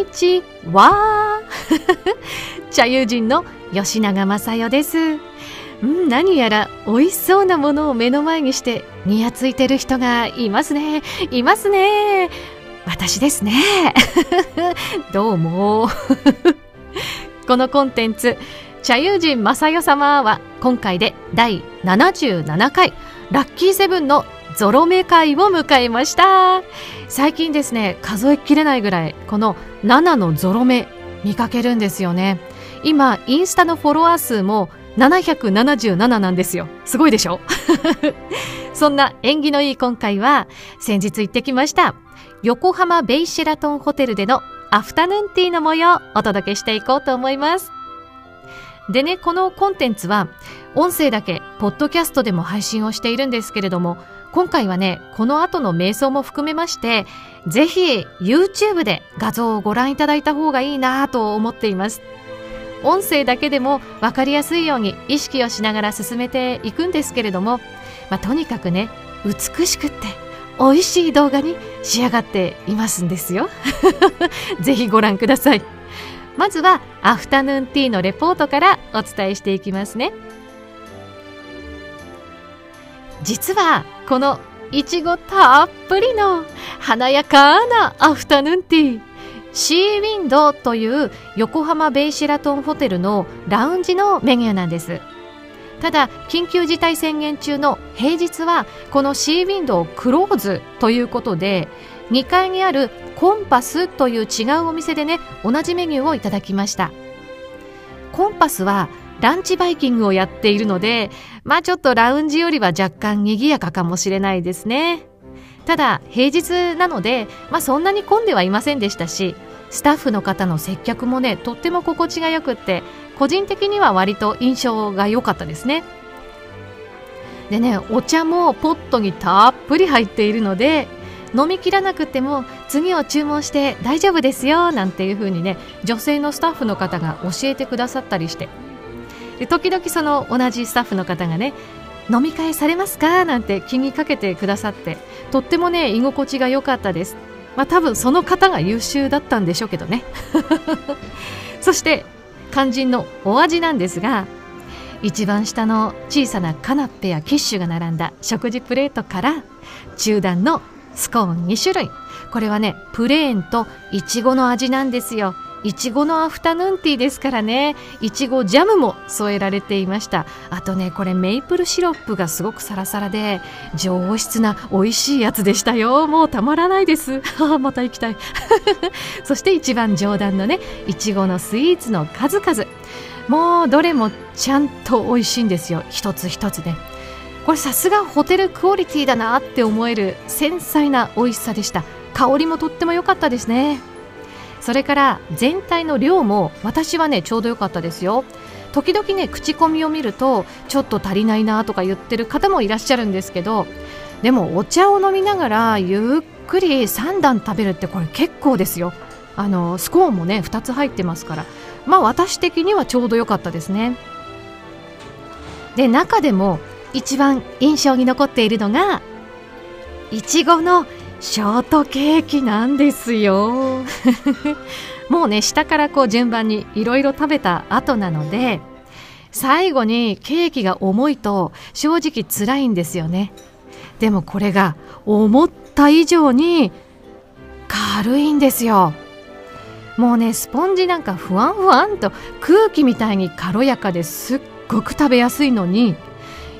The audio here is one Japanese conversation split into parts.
にちは。茶友人の吉永正代です。うん何やら美味しそうなものを目の前にしてにやついてる人がいますね。いますね。私ですね。どうも。このコンテンツ茶友人正代様は今回で第77回ラッキーセブンのゾロ目会を迎えました。最近ですね数えきれないぐらいこの7のゾロ目見かけるんですよね。今インスタのフォロワー数も777なんですよ。すごいでしょ？そんな縁起のいい今回は先日行ってきました横浜ベイシェラトンホテルでのアフタヌーンティーの模様をお届けしていこうと思います。でねこのコンテンツは音声だけポッドキャストでも配信をしているんですけれども今回はねこの後の瞑想も含めましてぜひ YouTube で画像をご覧いただいた方がいいなと思っています。音声だけでも分かりやすいように意識をしながら進めていくんですけれども、まあ、とにかくね美しくって美味しい動画に仕上がっていますんですよ。ぜひご覧ください。まずはアフタヌーンティーのレポートからお伝えしていきますね。実はこのいちごたっぷりの華やかなアフタヌーンティーシーウィンドという横浜ベイシェラトンホテルのラウンジのメニューなんです。ただ緊急事態宣言中の平日はこのシーウィンドをクローズということで2階にあるコンパスという違うお店でね同じメニューをいただきました。コンパスはランチバイキングをやっているのでまあちょっとラウンジよりは若干賑やかかもしれないですね。ただ平日なので、まあ、そんなに混んではいませんでしたしスタッフの方の接客もねとっても心地がよくって個人的には割と印象が良かったですね。でねお茶もポットにたっぷり入っているので飲みきらなくても次を注文して大丈夫ですよなんていう風にね女性のスタッフの方が教えてくださったりしてで時々その同じスタッフの方がね飲み会されますか？なんて気にかけてくださってとってもね居心地が良かったです。まあ多分その方が優秀だったんでしょうけどね。そして肝心のお味なんですが一番下の小さなカナッペやキッシュが並んだ食事プレートから中段のスコーン2種類。これはねプレーンといちごの味なんですよ。いちごのアフタヌーンティーですからね。いちごジャムも添えられていました。あとねこれメイプルシロップがすごくサラサラで上質な美味しいやつでしたよ。もうたまらないです。また行きたい。そして一番上段のねいちごのスイーツの数々。もうどれもちゃんと美味しいんですよ。一つ一つねこれさすがホテルクオリティだなって思える繊細な美味しさでした。香りもとっても良かったですね。それから全体の量も私はねちょうど良かったですよ。時々ね口コミを見るとちょっと足りないなとか言ってる方もいらっしゃるんですけどでもお茶を飲みながらゆっくり3段食べるってこれ結構ですよ。あのスコーンもね2つ入ってますから。まあ私的にはちょうど良かったですね。で中でも一番印象に残っているのがいちごのショートケーキなんですよ。もうね下からこう順番にいろいろ食べた後なので最後にケーキが重いと正直辛いんですよね。でもこれが思った以上に軽いんですよ。もうねスポンジなんかふわんふわんと空気みたいに軽やかですっごく食べやすいのに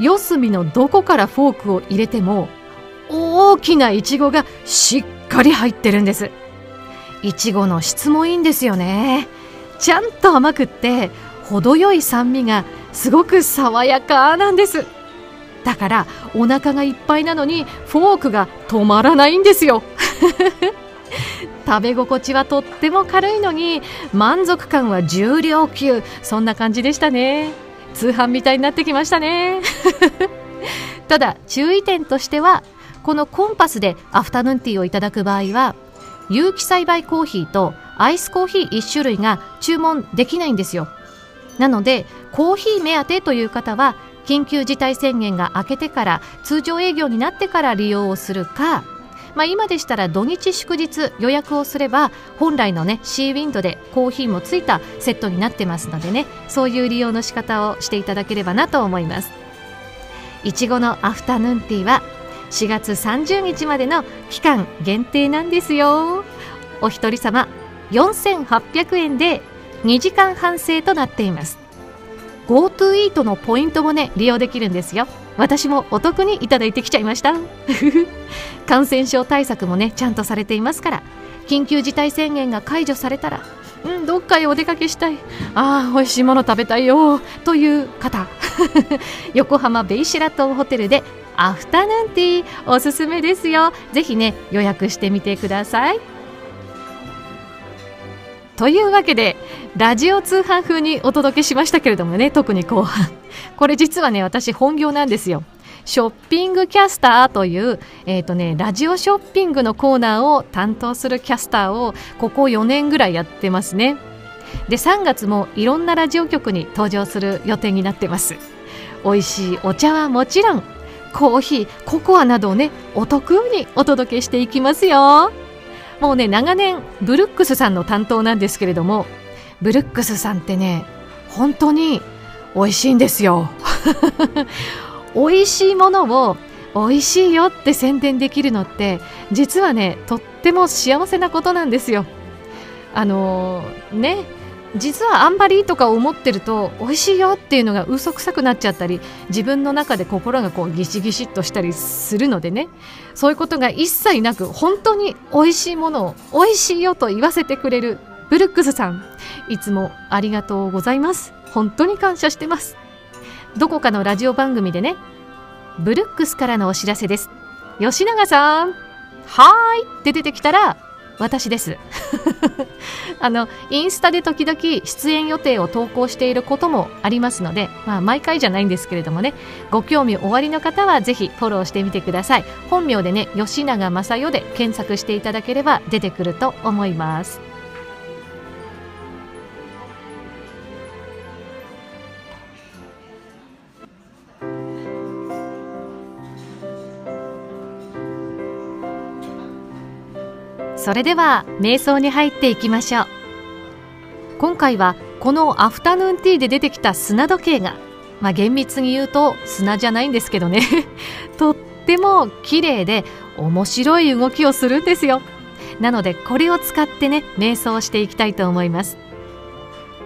四隅のどこからフォークを入れても大きないちごがしっかり入ってるんです。いちごの質もいいんですよね。ちゃんと甘くって程よい酸味がすごく爽やかなんです。だからお腹がいっぱいなのにフォークが止まらないんですよ。食べ心地はとっても軽いのに満足感は重量級。そんな感じでしたね。通販みたいになってきましたね。ただ注意点としてはこのコンパスでアフタヌーンティーをいただく場合は有機栽培コーヒーとアイスコーヒー1種類が注文できないんですよ。なのでコーヒー目当てという方は緊急事態宣言が明けてから通常営業になってから利用をするかまあ、今でしたら土日祝日予約をすれば本来のねシーウィンドでコーヒーもついたセットになってますのでねそういう利用の仕方をしていただければなと思います。いちごのアフタヌーンティーは4月30日までの期間限定なんですよ。お一人様4800円で2時間半制となっています。GoTo イートのポイントもね利用できるんですよ。私もお得にいただいてきちゃいました。感染症対策もねちゃんとされていますから。緊急事態宣言が解除されたらうんどっかへお出かけしたい。ああ美味しいもの食べたいよ。という方。横浜ベイシェラトンホテルでアフタヌーンティーおすすめですよ。ぜひね予約してみてください。というわけでラジオ通販風にお届けしましたけれどもね特に後半。これ実はね私本業なんですよ。ショッピングキャスターという、えーとね、ラジオショッピングのコーナーを担当するキャスターをここ4年ぐらいやってますね。で3月もいろんなラジオ局に登場する予定になってます。美味しいお茶はもちろんコーヒーココアなどをねお得にお届けしていきますよ。もうね長年ブルックスさんの担当なんですけれどもブルックスさんってね本当に美味しいんですよ。美味しいものを美味しいよって宣伝できるのって実はねとっても幸せなことなんですよ。あのー、ね実はあんまりとか思ってると美味しいよっていうのが嘘くさくなっちゃったり自分の中で心がこうギシギシっとしたりするのでね。そういうことが一切なく本当に美味しいものを美味しいよと言わせてくれるブルックスさん。いつもありがとうございます。本当に感謝してます。どこかのラジオ番組でねブルックスからのお知らせです。吉永さんはーいって出てきたら私です。あのインスタで時々出演予定を投稿していることもありますので、まあ、毎回じゃないんですけれどもねご興味おありの方はぜひフォローしてみてください。本名でね吉永正代で検索していただければ出てくると思います。それでは瞑想に入っていきましょう。今回はこのアフタヌーンティーで出てきた砂時計がまあ厳密に言うと砂じゃないんですけどね。とっても綺麗で面白い動きをするんですよ。なのでこれを使ってね瞑想していきたいと思います。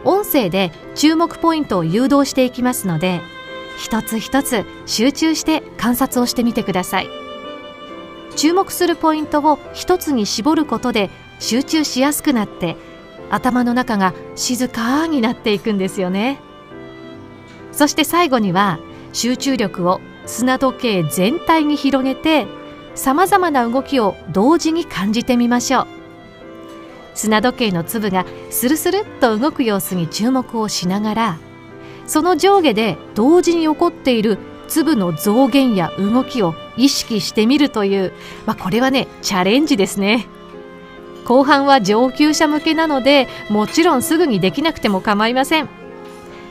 音声で注目ポイントを誘導していきますので一つ一つ集中して観察をしてみてください。注目するポイントを一つに絞ることで集中しやすくなって頭の中が静かになっていくんですよね。そして最後には集中力を砂時計全体に広げてさまざまな動きを同時に感じてみましょう。砂時計の粒がスルスルっと動く様子に注目をしながらその上下で同時に起こっている粒の増減や動きを意識してみるという、まあ、これはねチャレンジですね。後半は上級者向けなのでもちろんすぐにできなくても構いません。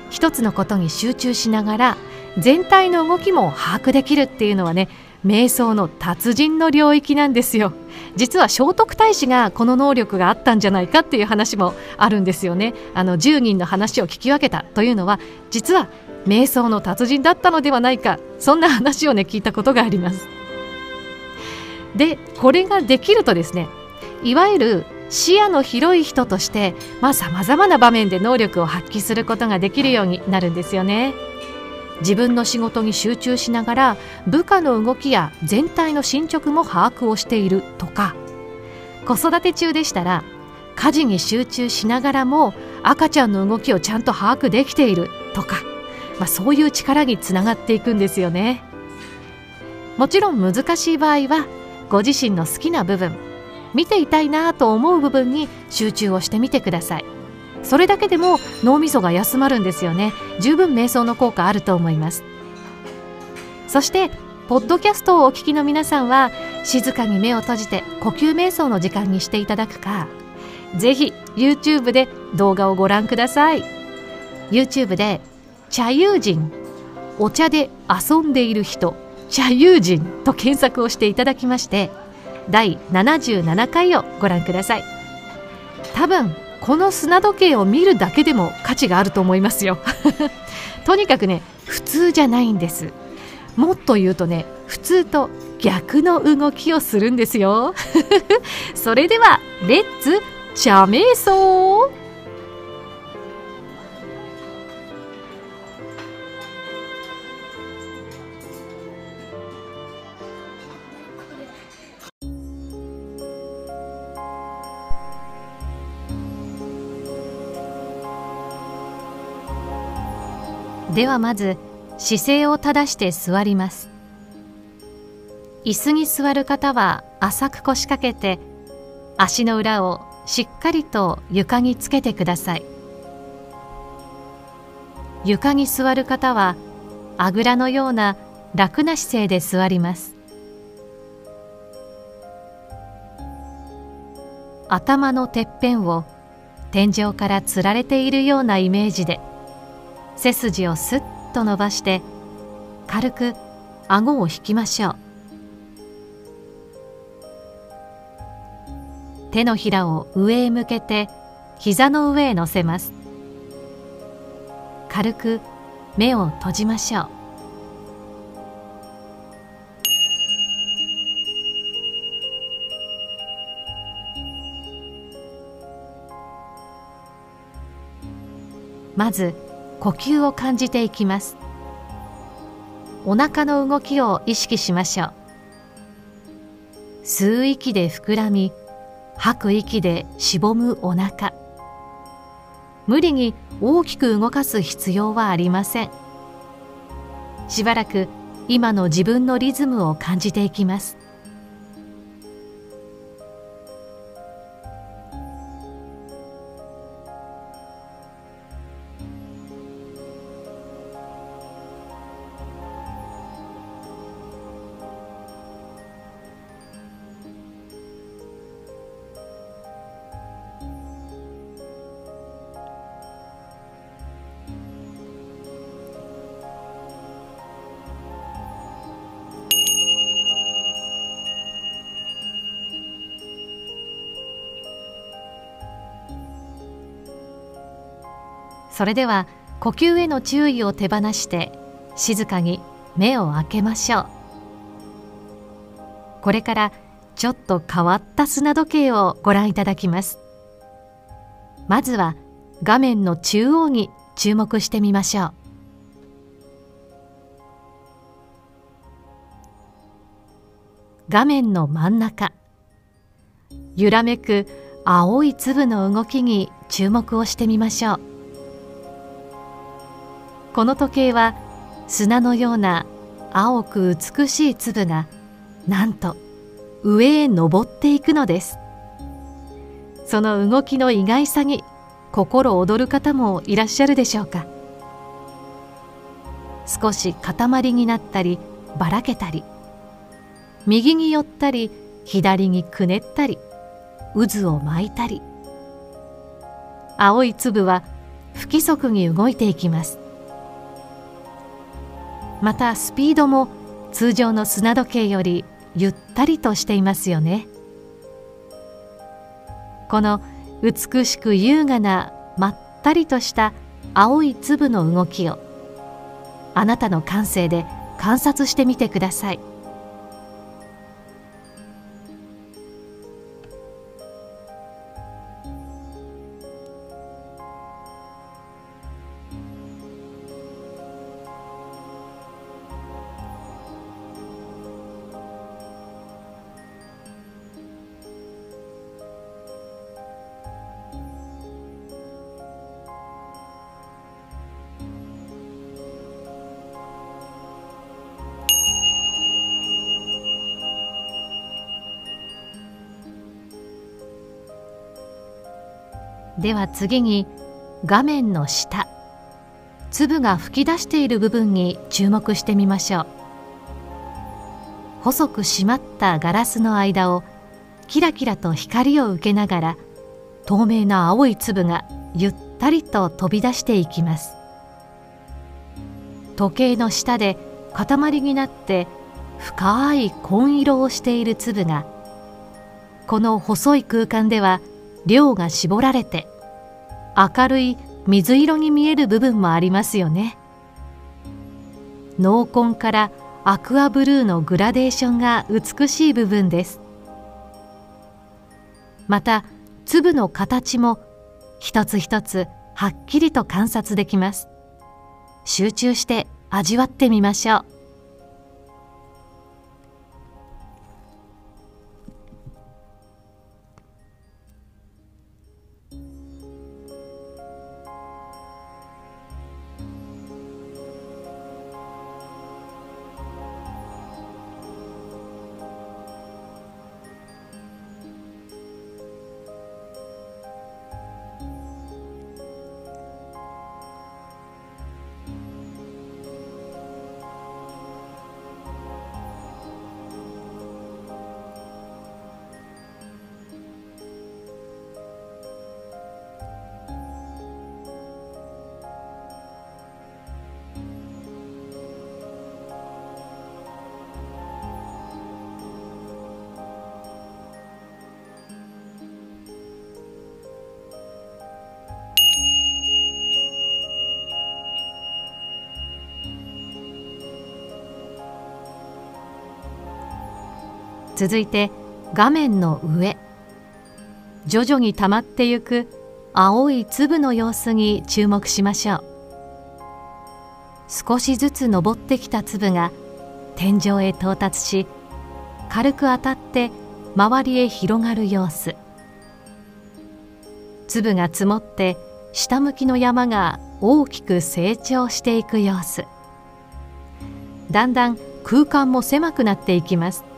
一つのことに集中しながら全体の動きも把握できるっていうのはね瞑想の達人の領域なんですよ。実は聖徳太子がこの能力があったんじゃないかっていう話もあるんですよね。あの10人の話を聞き分けたというのは実は瞑想の達人だったのではないかそんな話をね聞いたことがあります。でこれができるとですねいわゆる視野の広い人としてさまざ、まな場面で能力を発揮することができるようになるんですよね。自分の仕事に集中しながら部下の動きや全体の進捗も把握をしているとか子育て中でしたら家事に集中しながらも赤ちゃんの動きをちゃんと把握できているとかまあ、そういう力につながっていくんですよね。もちろん難しい場合はご自身の好きな部分見ていたいなと思う部分に集中をしてみてください。それだけでも脳みそが休まるんですよね。十分瞑想の効果あると思います。そしてポッドキャストをお聞きの皆さんは静かに目を閉じて呼吸瞑想の時間にしていただくかぜひ YouTube で動画をご覧ください。YouTube で茶友人。お茶で遊んでいる人。茶友人と検索をしていただきまして第77回をご覧ください。多分この砂時計を見るだけでも価値があると思いますよ。とにかくね普通じゃないんです。もっと言うとね普通と逆の動きをするんですよ。それではレッツ茶瞑想。ではまず姿勢を正して座ります。椅子に座る方は浅く腰掛けて足の裏をしっかりと床につけてください。床に座る方はあぐらのような楽な姿勢で座ります。頭のてっぺんを天井からつられているようなイメージで背筋をすっと伸ばして軽く顎を引きましょう。手のひらを上へ向けて膝の上へ乗せます。軽く目を閉じましょう。まず呼吸を感じていきます。お腹の動きを意識しましょう。吸う息で膨らみ吐く息でしぼむお腹。無理に大きく動かす必要はありません。しばらく今の自分のリズムを感じていきます。それでは呼吸への注意を手放して静かに目を開けましょう。これからちょっと変わった砂時計をご覧いただきます。まずは画面の中央に注目してみましょう。画面の真ん中。揺らめく青い粒の動きに注目をしてみましょう。この時計は砂のような青く美しい粒がなんと上へ登っていくのです。その動きの意外さに心躍る方もいらっしゃるでしょうか。少し塊になったりばらけたり右に寄ったり左にくねったり渦を巻いたり。青い粒は不規則に動いていきます。またスピードも通常の砂時計よりゆったりとしていますよね。この美しく優雅なまったりとした青い粒の動きをあなたの感性で観察してみてください。では次に画面の下粒が吹き出している部分に注目してみましょう。細く締まったガラスの間をキラキラと光を受けながら透明な青い粒がゆったりと飛び出していきます。時計の下で塊になって深い紺色をしている粒がこの細い空間では量が絞られて明るい水色に見える部分もありますよね。濃紺からアクアブルーのグラデーションが美しい部分です。また粒の形も一つ一つはっきりと観察できます。集中して味わってみましょう。続いて画面の上。徐々に溜まってゆく青い粒の様子に注目しましょう。少しずつ登ってきた粒が天井へ到達し軽く当たって周りへ広がる様子。粒が積もって下向きの山が大きく成長していく様子。だんだん空間も狭くなっていきます。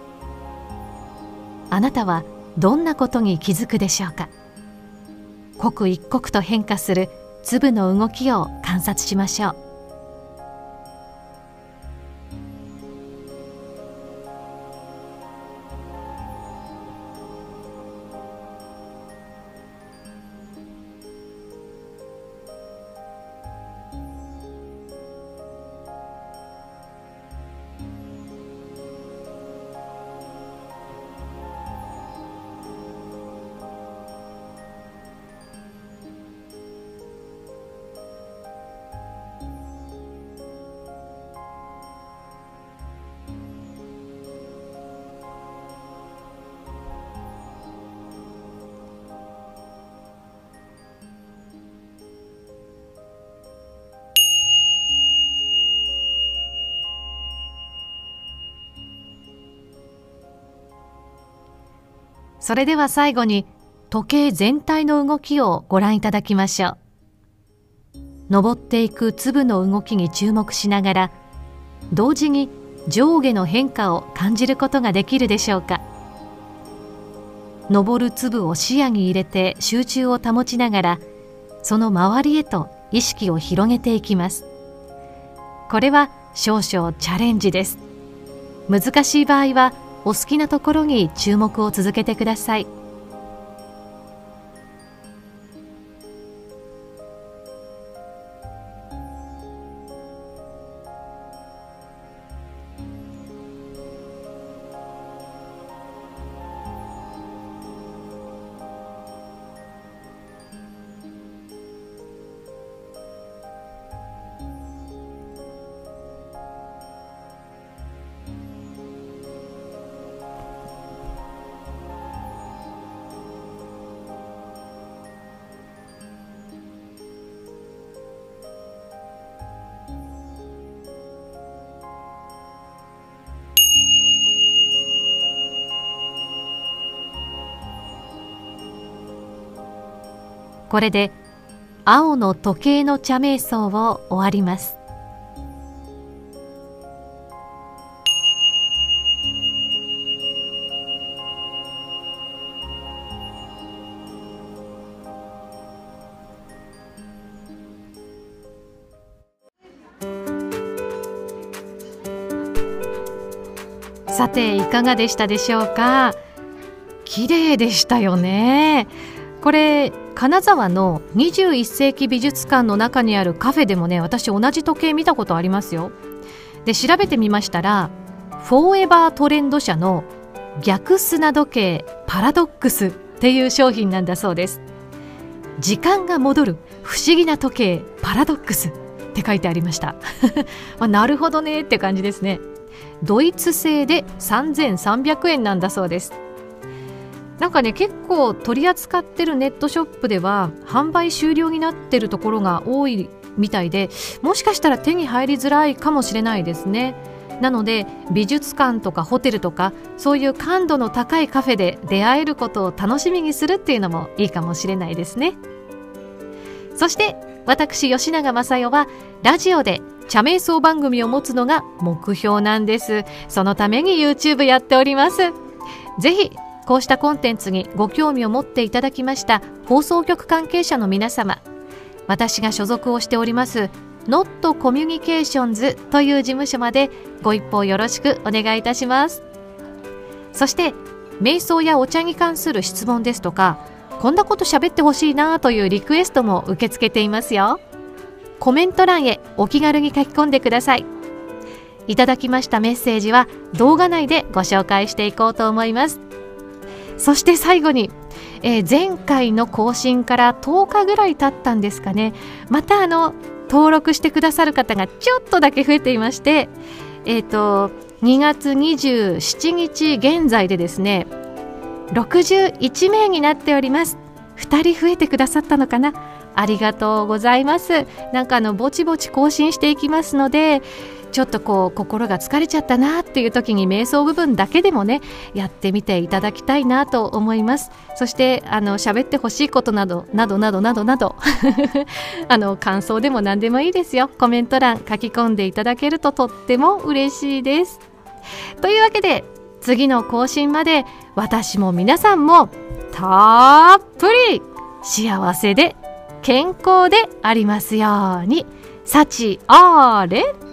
あなたはどんなことに気づくでしょうか？刻一刻と変化する粒の動きを観察しましょう。それでは最後に時計全体の動きをご覧いただきましょう。登っていく粒の動きに注目しながら同時に上下の変化を感じることができるでしょうか。登る粒を視野に入れて集中を保ちながらその周りへと意識を広げていきます。これは少々チャレンジです。難しい場合はお好きなところに注目を続けてください。これで青の時計の茶瞑想を終わります。さていかがでしたでしょうか？綺麗でしたよね。これ金沢の21世紀美術館の中にあるカフェでもね私同じ時計見たことありますよ。で調べてみましたらフォーエバートレンド社の逆砂時計パラドックスっていう商品なんだそうです。時間が戻る不思議な時計パラドックスって書いてありました。まあ、なるほどねって感じですね。ドイツ製で3300円なんだそうです。なんかね結構取り扱ってるネットショップでは販売終了になってるところが多いみたいでもしかしたら手に入りづらいかもしれないですね。なので美術館とかホテルとかそういう感度の高いカフェで出会えることを楽しみにするっていうのもいいかもしれないですね。そして私吉永雅代はラジオで茶瞑想番組を持つのが目標なんです。そのために YouTube やっております。ぜひこうしたコンテンツにご興味を持っていただきました放送局関係者の皆様私が所属をしております Not Communications という事務所までご一報よろしくお願いいたします。そして瞑想やお茶に関する質問ですとかこんなこと喋ってほしいなというリクエストも受け付けていますよ。コメント欄へお気軽に書き込んでください。いただきましたメッセージは動画内でご紹介していこうと思います。そして最後に、えー、前回の更新から10日ぐらい経ったんですかね。またあの登録してくださる方がちょっとだけ増えていましてえっ、ー、と2月27日現在でですね61名になっております。2人増えてくださったのかな。ありがとうございます。なんかあのぼちぼち更新していきますのでちょっとこう心が疲れちゃったなっていう時に瞑想部分だけでもねやってみていただきたいなと思います。そしてあの喋ってほしいことなどなどなどなどなど あの感想でも何でもいいですよ。コメント欄書き込んでいただけるととっても嬉しいです。というわけで次の更新まで私も皆さんもたっぷり幸せで健康でありますように。幸あれ。